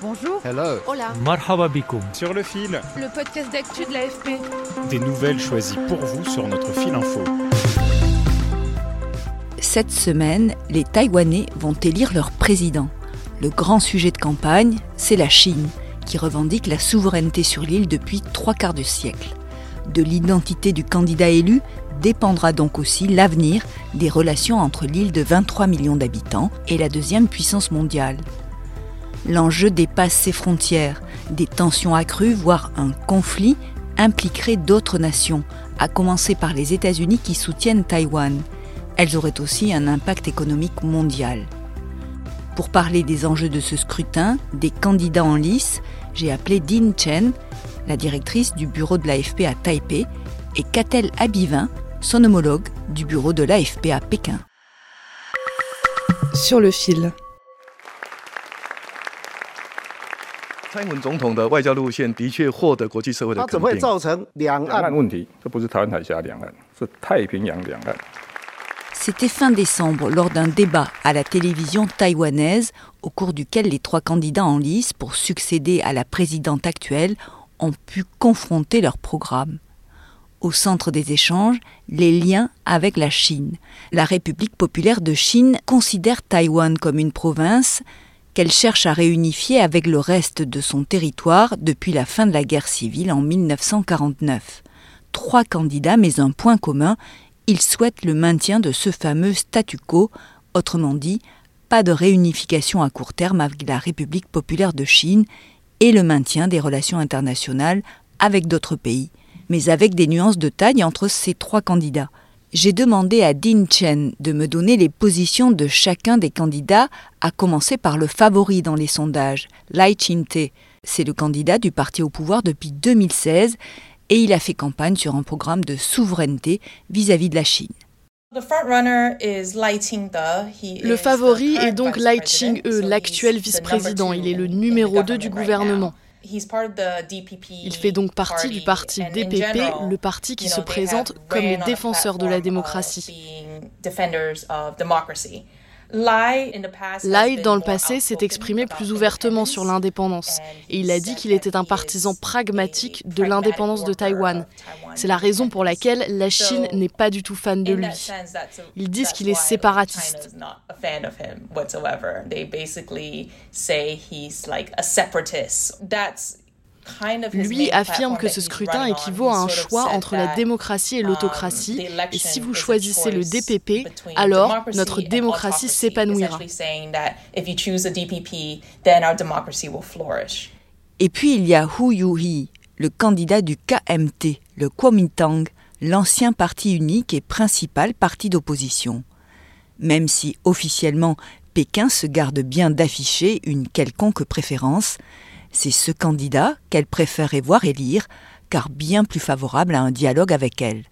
Bonjour. Hello. Hola. Marhaba. Sur le fil, Le podcast d'actu de l'AFP. des nouvelles choisies pour vous sur notre fil info. Cette semaine, les Taïwanais vont élire leur président. Le grand sujet de campagne, c'est la Chine, qui revendique la souveraineté sur l'île depuis trois quarts de siècle. De l'identité du candidat élu dépendra donc aussi l'avenir des relations entre l'île de 23 millions d'habitants et la deuxième puissance mondiale. L'enjeu dépasse ses frontières. Des tensions accrues, voire un conflit, impliquerait d'autres nations, à commencer par les États-Unis qui soutiennent Taïwan. Elles auraient aussi un impact économique mondial. Pour parler des enjeux de ce scrutin, des candidats en lice, j'ai appelé Dean Chen, la directrice du bureau de l'AFP à Taipei, et Catel Abivin, son homologue du bureau de l'AFP à Pékin. Sur le fil. 蔡英文总统的外交路线的确获得国际社会的它肯定。怎么会造成两两岸岸问题，这不是台湾海峡两岸，是太平洋两岸。 C'était fin décembre lors d'un débat à la télévision taïwanaise au cours duquel les trois candidats en lice pour succéder à la présidente actuelle ont pu confronter leur programme. Au centre des échanges, les liens avec la Chine. La République populaire de Chine considère Taïwan comme une province qu'elle cherche à réunifier avec le reste de son territoire depuis la fin de la guerre civile en 1949. Trois candidats, mais un point commun, ils souhaitent le maintien de ce fameux statu quo, autrement dit, pas de réunification à court terme avec la République populaire de Chine et le maintien des relations internationales avec d'autres pays, mais avec des nuances de taille entre ces trois candidats. J'ai demandé à Dean Chen de me donner les positions de chacun des candidats, à commencer par le favori dans les sondages, Lai Ching-te. C'est le candidat du parti au pouvoir depuis 2016 et il a fait campagne sur un programme de souveraineté vis-à-vis de la Chine. Le favori est donc Lai Ching-e, l'actuel vice-président. Il est le numéro 2 du gouvernement. Il fait donc partie du parti DPP, le parti qui se présente comme les défenseurs de la démocratie. Lai, dans le passé, s'est exprimé plus ouvertement sur l'indépendance et il a dit qu'il était un partisan pragmatique de l'indépendance de Taïwan. C'est la raison pour laquelle la Chine n'est pas du tout fan de lui. Ils disent qu'il est séparatiste. Lui affirme que ce scrutin équivaut à un choix entre la démocratie et l'autocratie, et si vous choisissez le DPP, alors notre démocratie s'épanouira. Et puis il y a Hu Yuhi, le candidat du KMT, le Kuomintang, l'ancien parti unique et principal parti d'opposition. Même si officiellement Pékin se garde bien d'afficher une quelconque préférence, c'est ce candidat qu'elle préférerait voir élire, car bien plus favorable à un dialogue avec elle.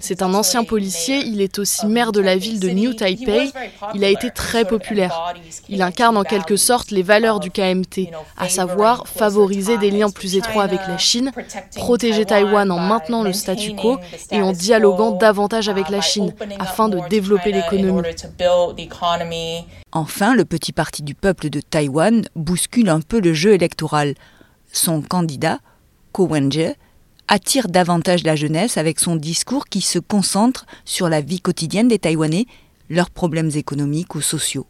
C'est un ancien policier, il est aussi maire de la ville de New Taipei. Il a été très populaire. Il incarne en quelque sorte les valeurs du KMT, à savoir favoriser des liens plus étroits avec la Chine, protéger Taïwan en maintenant le statu quo et en dialoguant davantage avec la Chine, afin de développer l'économie. Enfin, le petit parti du peuple de Taïwan bouscule un peu le jeu électoral. Son candidat, Ko Wen-je, attire davantage la jeunesse avec son discours qui se concentre sur la vie quotidienne des Taïwanais, leurs problèmes économiques ou sociaux.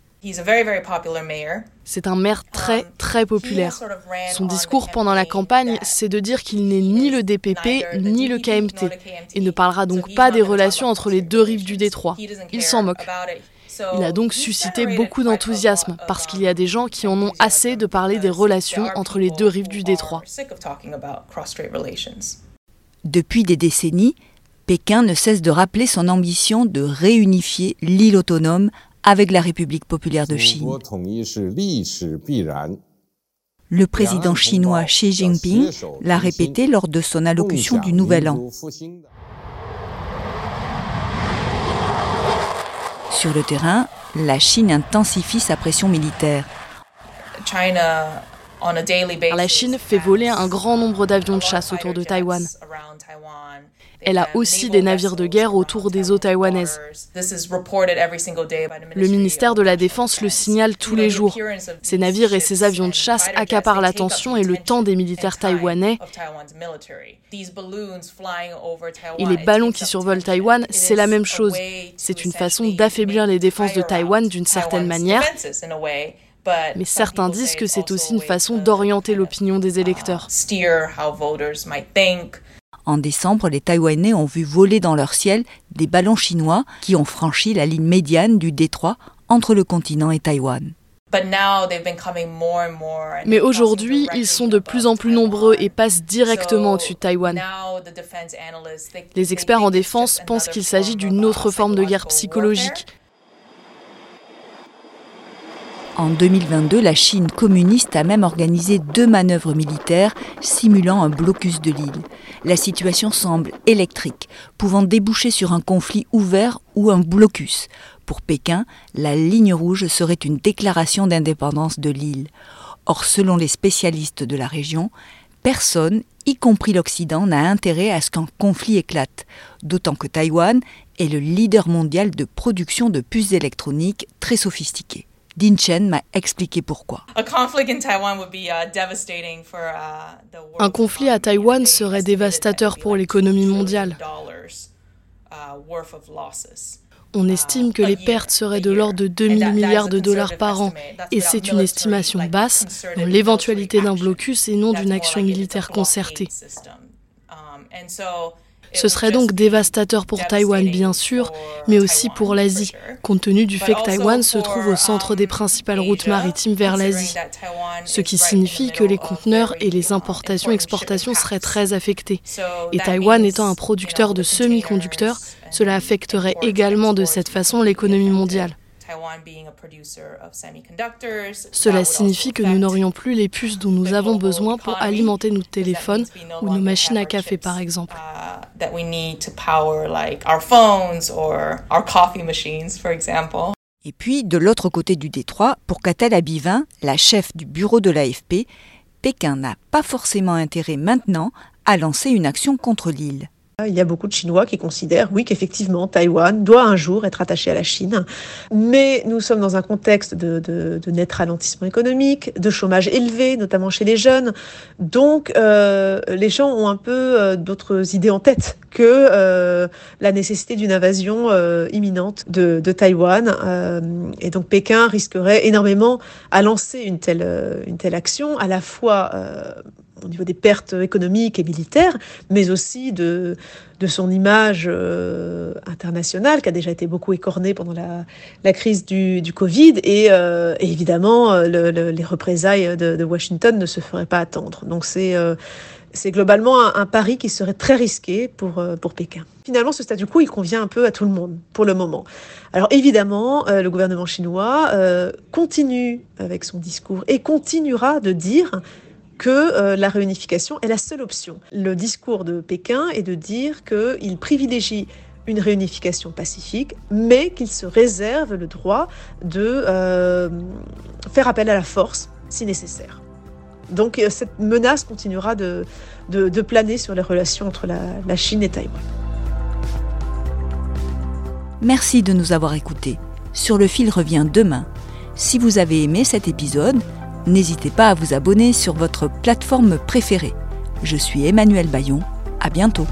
C'est un maire très très populaire. Son discours pendant la campagne, c'est de dire qu'il n'est ni le DPP ni le KMT et ne parlera donc pas des relations entre les deux rives du détroit. Il s'en moque. Il a donc suscité beaucoup d'enthousiasme parce qu'il y a des gens qui en ont assez de parler des relations entre les deux rives du détroit. Depuis des décennies, Pékin ne cesse de rappeler son ambition de réunifier l'île autonome avec la République populaire de Chine. Le président chinois Xi Jinping l'a répété lors de son allocution du Nouvel An. Sur le terrain, la Chine intensifie sa pression militaire. La Chine fait voler un grand nombre d'avions de chasse autour de Taïwan. Elle a aussi des navires de guerre autour des eaux taïwanaises. Le ministère de la Défense le signale tous les jours. Ces navires et ces avions de chasse accaparent l'attention et le temps des militaires taïwanais. Et les ballons qui survolent Taïwan, c'est la même chose. C'est une façon d'affaiblir les défenses de Taïwan d'une certaine manière. Mais certains disent que c'est aussi une façon d'orienter l'opinion des électeurs. En décembre, les Taïwanais ont vu voler dans leur ciel des ballons chinois qui ont franchi la ligne médiane du détroit entre le continent et Taïwan. Mais aujourd'hui, ils sont de plus en plus nombreux et passent directement au-dessus de Taïwan. Les experts en défense pensent qu'il s'agit d'une autre forme de guerre psychologique en 2022, la Chine communiste a même organisé deux manœuvres militaires simulant un blocus de l'île. La situation semble électrique, pouvant déboucher sur un conflit ouvert ou un blocus. Pour Pékin, la ligne rouge serait une déclaration d'indépendance de l'île. Or, selon les spécialistes de la région, personne, y compris l'Occident, n'a intérêt à ce qu'un conflit éclate, d'autant que Taïwan est le leader mondial de production de puces électroniques très sophistiquées. Din Chen m'a expliqué pourquoi. Uh, Un conflit à Taïwan serait dévastateur pour l'économie mondiale. Uh, On estime que les pertes seraient de l'ordre de 2000 milliards de dollars par an, et c'est une estimation basse dans l'éventualité d'un blocus et non d'une action militaire concertée. Ce serait donc dévastateur pour Taïwan, bien sûr, mais aussi pour l'Asie, compte tenu du fait que Taïwan se trouve au centre des principales routes maritimes vers l'Asie. Ce qui signifie que les conteneurs et les importations-exportations seraient très affectés. Et Taïwan étant un producteur de semi-conducteurs, cela affecterait également de cette façon l'économie mondiale. Cela signifie que nous n'aurions plus les puces dont nous avons besoin pour alimenter nos téléphones ou nos machines à café par exemple. Et puis, de l'autre côté du détroit, pour Katala Bivin, la chef du bureau de l'AFP, Pékin n'a pas forcément intérêt maintenant à lancer une action contre l'île. Il y a beaucoup de Chinois qui considèrent, oui, qu'effectivement, Taïwan doit un jour être attaché à la Chine. Mais nous sommes dans un contexte de, net ralentissement économique, de chômage élevé, notamment chez les jeunes. Donc, euh, les gens ont un peu euh, d'autres idées en tête que euh, la nécessité d'une invasion imminente de, de Taïwan. et donc, Pékin risquerait énormément à lancer une telle, une telle action, à la fois au niveau des pertes économiques et militaires, mais aussi de, de son image euh, internationale qui a déjà été beaucoup écornée pendant la, la crise du, du Covid. Et, euh, évidemment, euh, le, les représailles de, Washington ne se feraient pas attendre. Donc c'est c'est globalement un, un, pari qui serait très risqué pour, pour Pékin. Finalement, ce statu quo, il convient un peu à tout le monde pour le moment. Alors évidemment, le gouvernement chinois continue avec son discours et continuera de dire que euh, la réunification est la seule option. Le discours de Pékin est de dire qu'il privilégie une réunification pacifique, mais qu'il se réserve le droit de euh, faire appel à la force si nécessaire. Donc euh, cette menace continuera de, de, planer sur les relations entre la, la Chine et Taïwan. Merci de nous avoir écoutés. Sur le fil revient demain. Si vous avez aimé cet épisode, N'hésitez pas à vous abonner sur votre plateforme préférée. Je suis Emmanuel Bayon. À bientôt.